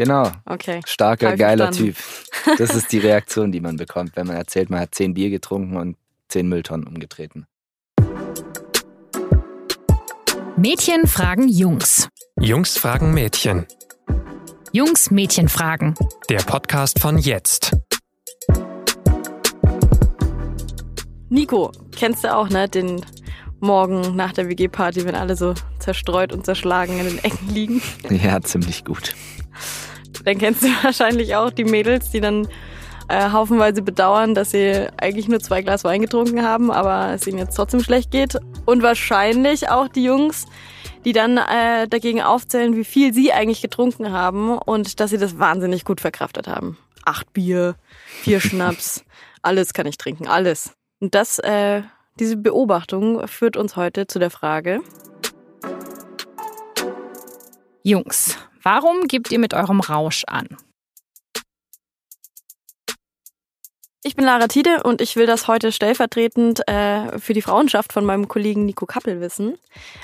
Genau. Okay. Starker, geiler. Typ. Das ist die Reaktion, die man bekommt, wenn man erzählt, man hat zehn Bier getrunken und zehn Mülltonnen umgetreten. Mädchen fragen Jungs. Jungs fragen Mädchen. Jungs Mädchen fragen. Der Podcast von jetzt. Nico, kennst du auch, ne? Den Morgen nach der WG-Party, wenn alle so zerstreut und zerschlagen in den Ecken liegen. Ja, ziemlich gut. Dann kennst du wahrscheinlich auch die Mädels, die dann äh, haufenweise bedauern, dass sie eigentlich nur zwei Glas Wein getrunken haben, aber es ihnen jetzt trotzdem schlecht geht. Und wahrscheinlich auch die Jungs, die dann äh, dagegen aufzählen, wie viel sie eigentlich getrunken haben und dass sie das wahnsinnig gut verkraftet haben. Acht Bier, vier Schnaps, alles kann ich trinken, alles. Und das, äh, diese Beobachtung führt uns heute zu der Frage, Jungs, warum gebt ihr mit eurem Rausch an? Ich bin Lara Tiede und ich will das heute stellvertretend äh, für die Frauenschaft von meinem Kollegen Nico Kappel wissen.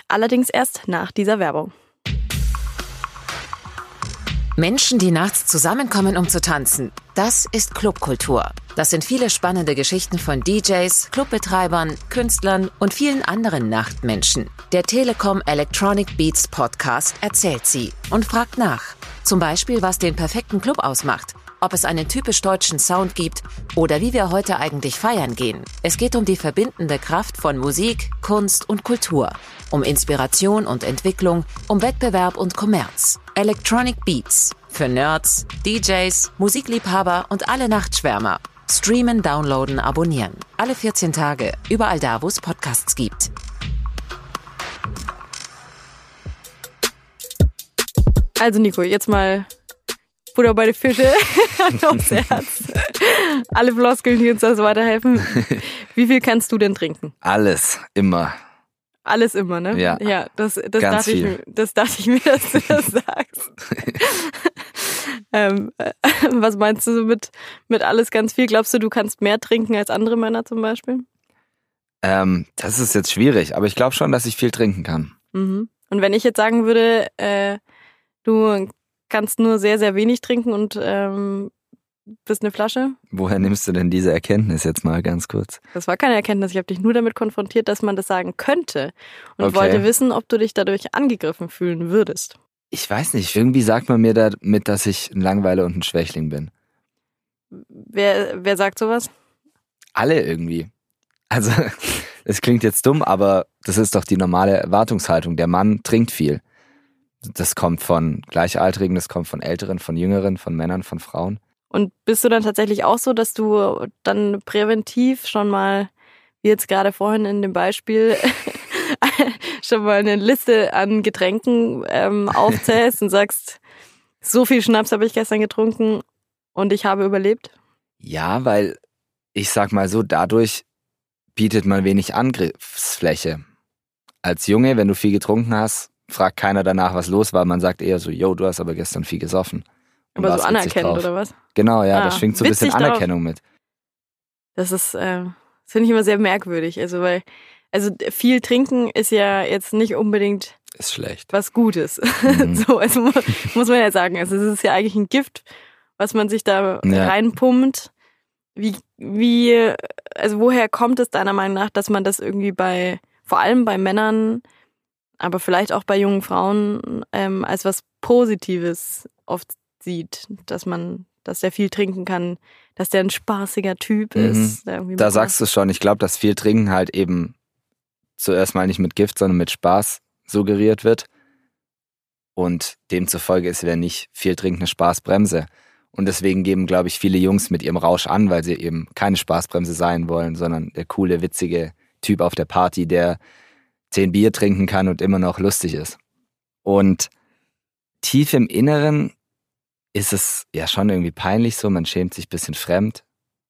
Allerdings erst nach dieser Werbung. Menschen, die nachts zusammenkommen, um zu tanzen. Das ist Clubkultur. Das sind viele spannende Geschichten von DJs, Clubbetreibern, Künstlern und vielen anderen Nachtmenschen. Der Telekom Electronic Beats Podcast erzählt sie und fragt nach. Zum Beispiel, was den perfekten Club ausmacht, ob es einen typisch deutschen Sound gibt oder wie wir heute eigentlich feiern gehen. Es geht um die verbindende Kraft von Musik, Kunst und Kultur. Um Inspiration und Entwicklung, um Wettbewerb und Kommerz. Electronic Beats. Für Nerds, DJs, Musikliebhaber und alle Nachtschwärmer. Streamen, downloaden, abonnieren. Alle 14 Tage. Überall da, wo es Podcasts gibt. Also Nico, jetzt mal Butter bei die Fische aufs Herz. Alle Floskeln, die uns das weiterhelfen. Wie viel kannst du denn trinken? Alles, immer. Alles immer, ne? Ja. Ja, das, das, dachte, ich, mir- das dachte ich mir, dass du das sagst. ähm, äh, was meinst du so mit, mit alles ganz viel? Glaubst du, du kannst mehr trinken als andere Männer zum Beispiel? Ähm, das ist jetzt schwierig, aber ich glaube schon, dass ich viel trinken kann. Mhm. Und wenn ich jetzt sagen würde, äh, du kannst nur sehr, sehr wenig trinken und ähm, bist eine Flasche, Woher nimmst du denn diese Erkenntnis jetzt mal ganz kurz? das war keine Erkenntnis. Ich habe dich nur damit konfrontiert, dass man das sagen könnte und Okay. wollte wissen, ob du dich dadurch angegriffen fühlen würdest. Ich weiß nicht, irgendwie sagt man mir damit, dass ich ein Langweiler und ein Schwächling bin. Wer, wer sagt sowas? Alle irgendwie. Also, es klingt jetzt dumm, aber das ist doch die normale Erwartungshaltung. Der Mann trinkt viel. Das kommt von Gleichaltrigen, das kommt von Älteren, von Jüngeren, von Männern, von Frauen. Und bist du dann tatsächlich auch so, dass du dann präventiv schon mal, wie jetzt gerade vorhin in dem Beispiel, schon mal eine Liste an Getränken ähm, aufzählst und sagst, so viel Schnaps habe ich gestern getrunken und ich habe überlebt? Ja, weil ich sag mal so, dadurch bietet man wenig Angriffsfläche. Als Junge, wenn du viel getrunken hast, fragt keiner danach, was los war. Man sagt eher so, yo, du hast aber gestern viel gesoffen. Und Aber so anerkennend oder was? Genau, ja, Ah, das schwingt so ein bisschen witzig drauf. Anerkennung mit. Das ist, äh, das finde ich immer sehr merkwürdig. Also weil, also viel trinken ist ja jetzt nicht unbedingt Ist schlecht. was Gutes. Mhm. so, also mu- muss man ja sagen. Also es ist ja eigentlich ein Gift, was man sich da Ja. reinpumpt. Wie, wie, also woher kommt es deiner Meinung nach, dass man das irgendwie bei, vor allem bei Männern, aber vielleicht auch bei jungen Frauen, ähm, als was Positives oft sieht, dass man, dass der viel trinken kann, dass der ein spaßiger Typ Mhm. ist. Da sagst du schon, ich glaube, dass viel Trinken halt eben zuerst mal nicht mit Gift, sondern mit Spaß suggeriert wird. Und demzufolge ist, wenn nicht viel trinken, eine Spaßbremse. Und deswegen geben, glaube ich, viele Jungs mit ihrem Rausch an, weil sie eben keine Spaßbremse sein wollen, sondern der coole, witzige Typ auf der Party, der zehn Bier trinken kann und immer noch lustig ist. Und tief im Inneren ist es ja schon irgendwie peinlich so, man schämt sich ein bisschen fremd,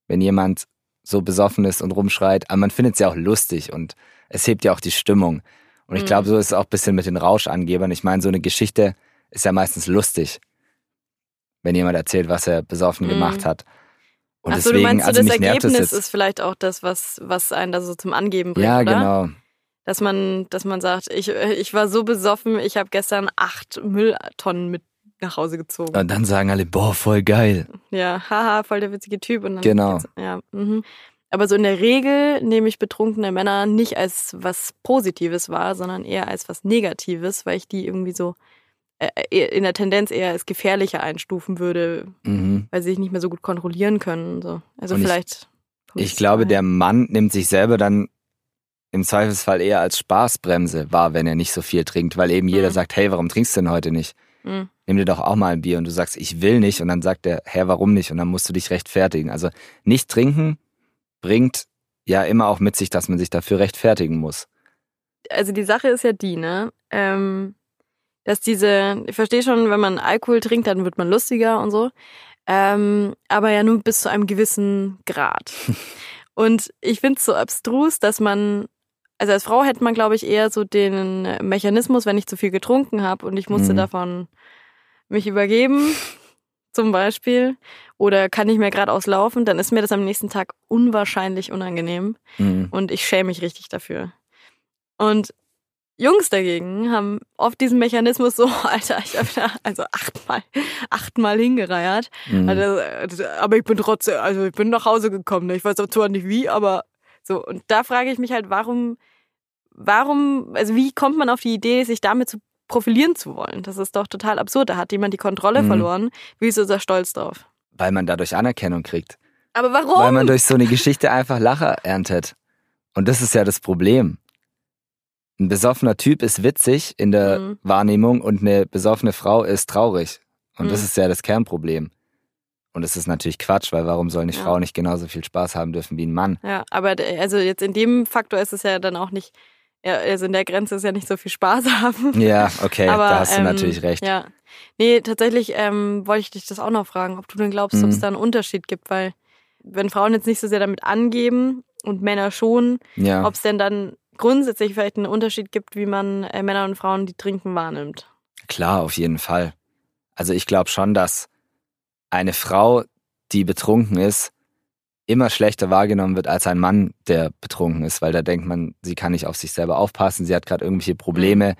wenn jemand so besoffen ist und rumschreit, aber man findet es ja auch lustig und es hebt ja auch die Stimmung. Und ich Mhm. glaube, so ist es auch ein bisschen mit den Rauschangebern. Ich meine, so eine Geschichte ist ja meistens lustig, wenn jemand erzählt, was er besoffen Mhm. gemacht hat. Und Ach so, deswegen, du meinst, so also das Ergebnis das ist vielleicht auch das, was, was einen da so zum Angeben bringt, ja, oder? genau. Dass man, dass man sagt, ich, ich war so besoffen, ich habe gestern acht Mülltonnen mit nach Hause gezogen. Und dann sagen alle, boah, voll geil. Ja, haha, voll der witzige Typ. Und dann Genau. Ja, mhm. Aber so in der Regel nehme ich betrunkene Männer nicht als was Positives wahr, sondern eher als was Negatives, weil ich die irgendwie so äh, eher in der Tendenz eher als gefährlicher einstufen würde, Mhm. weil sie sich nicht mehr so gut kontrollieren können. und So. Also Und ich- vielleicht. Ich es glaube, daher. der Mann nimmt sich selber dann im Zweifelsfall eher als Spaßbremse wahr, wenn er nicht so viel trinkt, weil eben jeder Mhm. sagt, hey, warum trinkst du denn heute nicht? Mhm. Nimm dir doch auch mal ein Bier und du sagst, ich will nicht und dann sagt er, hä, warum nicht? Und dann musst du dich rechtfertigen. Also nicht trinken bringt ja immer auch mit sich, dass man sich dafür rechtfertigen muss. also die Sache ist ja die, ne? Ähm, dass diese, ich verstehe schon, wenn man Alkohol trinkt, dann wird man lustiger und so. Ähm, aber ja nur bis zu einem gewissen Grad. und ich finde es so abstrus, dass man, also als Frau hätte man, glaube ich, eher so den Mechanismus, wenn ich zu viel getrunken habe und ich musste Mhm. davon mich übergeben, zum Beispiel, oder kann nicht mehr geradeaus laufen, dann ist mir das am nächsten Tag unwahrscheinlich unangenehm Mhm. und ich schäme mich richtig dafür. Und Jungs dagegen haben oft diesen Mechanismus so, Alter, ich habe da also achtmal, achtmal hingereiert. Mhm. Also, äh, aber ich bin trotzdem, also ich bin nach Hause gekommen. ne? Ich weiß zwar nicht wie, aber so. Und da frage ich mich halt, warum, warum, also wie kommt man auf die Idee, sich damit zu profilieren zu wollen? Das ist doch total absurd. Da hat jemand die Kontrolle Mhm. verloren. Wie ist unser Stolz drauf? Weil man dadurch Anerkennung kriegt. Aber warum? Weil man durch so eine Geschichte einfach Lacher erntet. Und das ist ja das Problem. Ein besoffener Typ ist witzig in der Mhm. Wahrnehmung und eine besoffene Frau ist traurig. Und das Mhm. ist ja das Kernproblem. Und das ist natürlich Quatsch, weil warum soll eine Ja. Frau nicht genauso viel Spaß haben dürfen wie ein Mann? Ja, aber also jetzt in dem Faktor ist es ja dann auch nicht, ja, also in der Grenze ist ja nicht so viel Spaß haben. Ja, okay, aber, da hast du ähm, natürlich recht. Ja. Nee, tatsächlich ähm, wollte ich dich das auch noch fragen, ob du denn glaubst, ob es Mhm. da einen Unterschied gibt, weil wenn Frauen jetzt nicht so sehr damit angeben und Männer schon, Ja, ob es denn dann grundsätzlich vielleicht einen Unterschied gibt, wie man äh, Männer und Frauen, die trinken, wahrnimmt. klar, auf jeden Fall. Also ich glaube schon, dass eine Frau, die betrunken ist, immer schlechter wahrgenommen wird als ein Mann, der betrunken ist, weil da denkt man, sie kann nicht auf sich selber aufpassen, sie hat gerade irgendwelche Probleme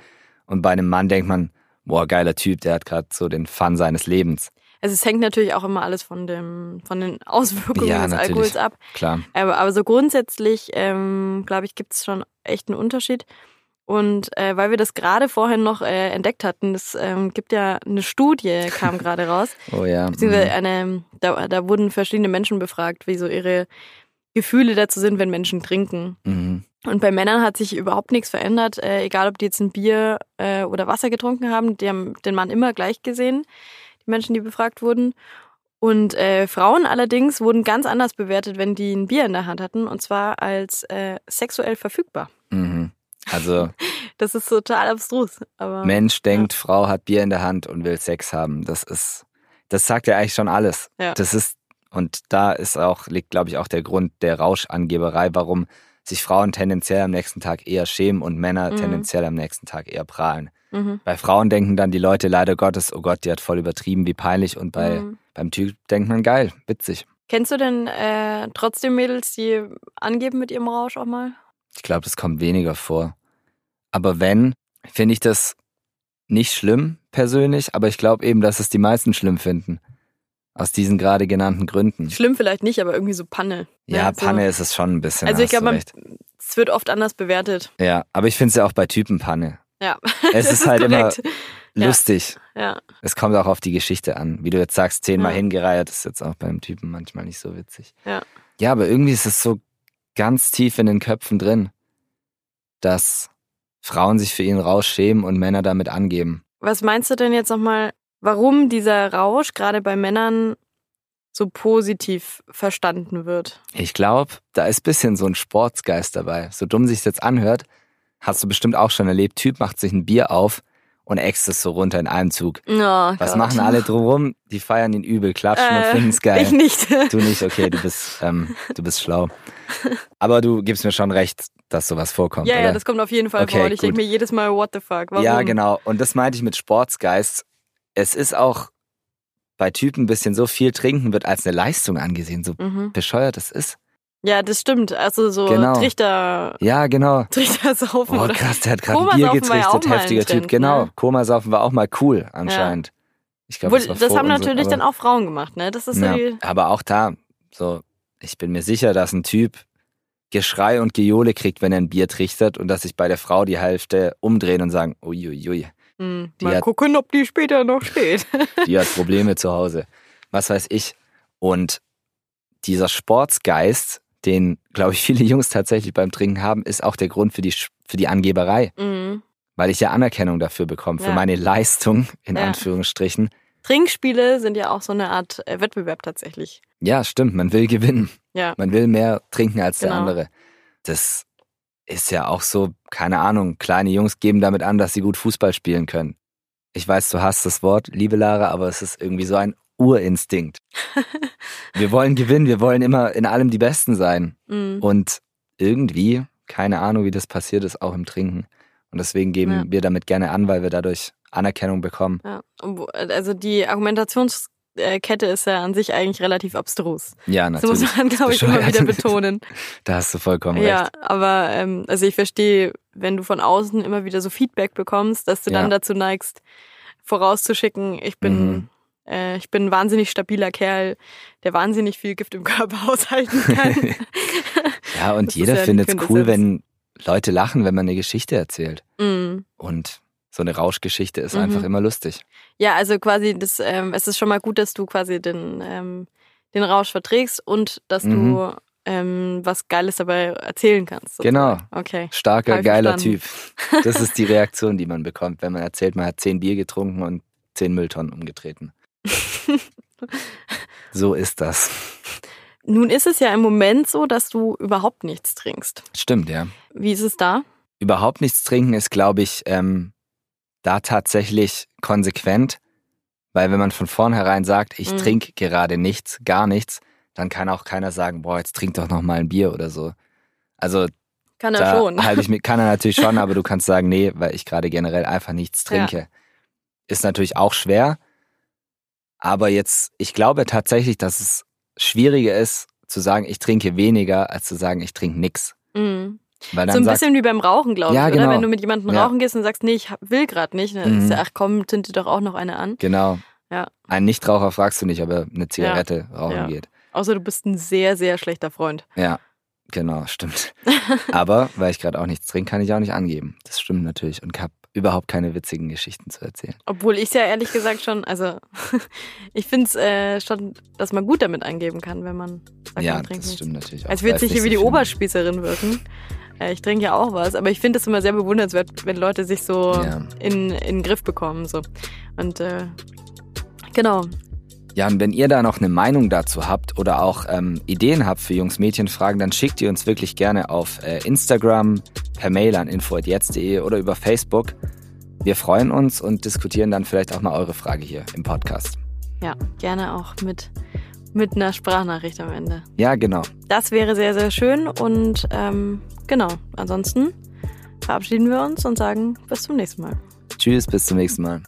und bei einem Mann denkt man, boah, geiler Typ, der hat gerade so den Fun seines Lebens. Also es hängt natürlich auch immer alles von dem, von den Auswirkungen Ja, des natürlich. Alkohols ab. Klar. Aber, aber so grundsätzlich, ähm, glaube ich, gibt es schon echt einen Unterschied. Und äh, weil wir das gerade vorhin noch äh, entdeckt hatten, es ähm, gibt ja eine Studie, kam gerade raus, Oh ja. beziehungsweise mhm. eine, da, da wurden verschiedene Menschen befragt, wie so ihre Gefühle dazu sind, wenn Menschen trinken. Mhm. Und bei Männern hat sich überhaupt nichts verändert, äh, egal ob die jetzt ein Bier äh, oder Wasser getrunken haben, die haben den Mann immer gleich gesehen, die Menschen, die befragt wurden. Und äh, Frauen allerdings wurden ganz anders bewertet, wenn die ein Bier in der Hand hatten, und zwar als äh, sexuell verfügbar. Also Das ist total abstrus. Aber Mensch denkt, Frau hat Bier in der Hand und will Sex haben. Das ist, das sagt ja eigentlich schon alles. Ja. Das ist, und da ist auch, liegt, glaube ich, auch der Grund der Rauschangeberei, warum sich Frauen tendenziell am nächsten Tag eher schämen und Männer Mhm. tendenziell am nächsten Tag eher prahlen. Mhm. Bei Frauen denken dann die Leute leider Gottes, oh Gott, die hat voll übertrieben, wie peinlich. Und bei, Mhm. beim Typ denkt man, geil, witzig. Kennst du denn äh, trotzdem Mädels, die angeben mit ihrem Rausch auch mal? Ich glaube, das kommt weniger vor. Aber wenn, finde ich das nicht schlimm persönlich, aber ich glaube eben, dass es die meisten schlimm finden. Aus diesen gerade genannten Gründen. Schlimm vielleicht nicht, aber irgendwie so Panne. Ja, so. Panne ist es schon ein bisschen. Also ich glaube. Es wird oft anders bewertet. Ja, aber ich finde es ja auch bei Typen Panne. Ja. Es Das ist halt immer korrekt. Ja. lustig. Ja. Es kommt auch auf die Geschichte an. Wie du jetzt sagst, zehnmal Ja. hingereiht, ist jetzt auch beim Typen manchmal nicht so witzig. Ja. Ja, aber irgendwie ist es so ganz tief in den Köpfen drin, dass Frauen sich für ihren Rausch schämen und Männer damit angeben. Was meinst du denn jetzt nochmal, warum dieser Rausch gerade bei Männern so positiv verstanden wird? Ich glaube, da ist bisschen so ein Sportsgeist dabei. So dumm sich jetzt anhört, hast du bestimmt auch schon erlebt. Typ macht sich ein Bier auf und äxt es so runter in einem Zug. Oh, Was Gott. machen alle drumrum? Die feiern ihn übel, klatschen und Äh, finden es geil. Ich nicht. Du nicht, okay, du bist, ähm, du bist schlau. Aber du gibst mir schon recht, dass sowas vorkommt, ja, oder? ja, das kommt auf jeden Fall Okay, vor. Und ich denke mir jedes Mal, what the fuck? Warum? Ja, genau. Und das meinte ich mit Sportsgeist. Es ist auch bei Typen ein bisschen so viel trinken wird als eine Leistung angesehen, so Mhm. bescheuert es ist. Ja, das stimmt. Also so Genau. Trichter, Ja, genau. Trichter saufen Oh oder krass, der hat gerade Bier ja ein heftiger Typ. Trend, Genau, ne? Komasaufen war auch mal cool anscheinend. Ich glaube, das, das haben natürlich aber- dann auch Frauen gemacht, ne? Das ist so Ja, die, aber auch da, so, ich bin mir sicher, dass ein Typ Geschrei und Gejohle kriegt, wenn er ein Bier trichtert und dass sich bei der Frau die Hälfte umdrehen und sagen, uiuiui, hm, die mal hat- gucken, ob die später noch steht. die hat Probleme zu Hause. Was weiß ich. Und dieser Sportsgeist, den, glaube ich, viele Jungs tatsächlich beim Trinken haben, ist auch der Grund für die, für die Angeberei. mhm. Weil ich ja Anerkennung dafür bekomme, für Ja. meine Leistung, in Ja. Anführungsstrichen. Trinkspiele sind ja auch so eine Art äh, Wettbewerb tatsächlich. Ja, stimmt, man will gewinnen. Ja. Man will mehr trinken als der Genau. andere. Das ist ja auch so, keine Ahnung, kleine Jungs geben damit an, dass sie gut Fußball spielen können. Ich weiß, du hast das Wort, liebe Lara, aber es ist irgendwie so ein Urinstinkt. wir wollen gewinnen, wir wollen immer in allem die Besten sein. Mhm. Und irgendwie, keine Ahnung, wie das passiert ist, auch im Trinken. Und deswegen geben Ja. wir damit gerne an, weil wir dadurch Anerkennung bekommen. Ja. Also die Argumentationskette ist ja an sich eigentlich relativ abstrus. Ja, Das muss natürlich. man, glaube ich, immer wieder betonen. Da hast du vollkommen Ja, recht. aber ähm, also ich verstehe, wenn du von außen immer wieder so Feedback bekommst, dass du Ja. dann dazu neigst, vorauszuschicken, ich bin, Mhm. Äh, ich bin ein wahnsinnig stabiler Kerl, der wahnsinnig viel Gift im Körper aushalten kann. Ja, und Das jeder ja findet es cool, wenn Leute lachen, wenn man eine Geschichte erzählt. mm. Und so eine Rauschgeschichte ist Mhm. einfach immer lustig. Ja, also quasi, das, ähm, es ist schon mal gut, dass du quasi den, ähm, den Rausch verträgst und dass Mhm. du ähm, was Geiles dabei erzählen kannst. Genau. sozusagen. Okay. Starker, geiler. Typ. Das ist die Reaktion, die man bekommt, wenn man erzählt, man hat zehn Bier getrunken und zehn Mülltonnen umgetreten. So ist das. Nun ist es ja im Moment so, dass du überhaupt nichts trinkst. Stimmt, ja. Wie ist es da? Überhaupt nichts trinken ist, glaube ich, ähm, da tatsächlich konsequent, weil wenn man von vornherein sagt, ich Mhm. trinke gerade nichts, gar nichts, dann kann auch keiner sagen, boah, jetzt trink doch noch mal ein Bier oder so. Also Kann er da schon. halte ich mir, kann er natürlich schon, aber du kannst sagen, nee, weil ich gerade generell einfach nichts Ja. trinke. Ist natürlich auch schwer, aber jetzt, ich glaube tatsächlich, dass es schwieriger ist, zu sagen, ich trinke weniger, als zu sagen, ich trinke nix. Mhm. So ein sagt, bisschen wie beim Rauchen, glaube Ja, ich, oder? genau. Wenn du mit jemandem Ja. rauchen gehst und sagst, nee, ich will gerade nicht, dann ist Mhm. ja, ach komm, zünd dir doch auch noch eine an. genau. Ja. Ein Nichtraucher fragst du nicht, ob er eine Zigarette rauchen Ja. geht. Außer du bist ein sehr, sehr schlechter Freund. Ja, genau, stimmt. aber weil ich gerade auch nichts trinke, kann ich auch nicht angeben. Das stimmt natürlich und habe überhaupt keine witzigen Geschichten zu erzählen. Obwohl ich es ja ehrlich gesagt schon, also ich finde es äh, schon, dass man gut damit angeben kann, wenn man sagt, ja, man trinkt das nichts. stimmt natürlich auch. Als würde sich hier wie die so. Oberspießerin wirken. Äh, ich trinke ja auch was, aber ich finde es immer sehr bewundernswert, wenn Leute sich so Ja. in, in den Griff bekommen. So. Und äh, genau. Ja, und wenn ihr da noch eine Meinung dazu habt oder auch ähm, Ideen habt für Jungs-Mädchen-Fragen, dann schickt ihr uns wirklich gerne auf äh, Instagram, per Mail an info.jetzt.de oder über Facebook. Wir freuen uns und diskutieren dann vielleicht auch mal eure Frage hier im Podcast. Ja, gerne auch mit, mit einer Sprachnachricht am Ende. Ja, genau. Das wäre sehr, sehr schön. Und ähm, genau, ansonsten verabschieden wir uns und sagen bis zum nächsten Mal. Tschüss, bis zum nächsten Mal.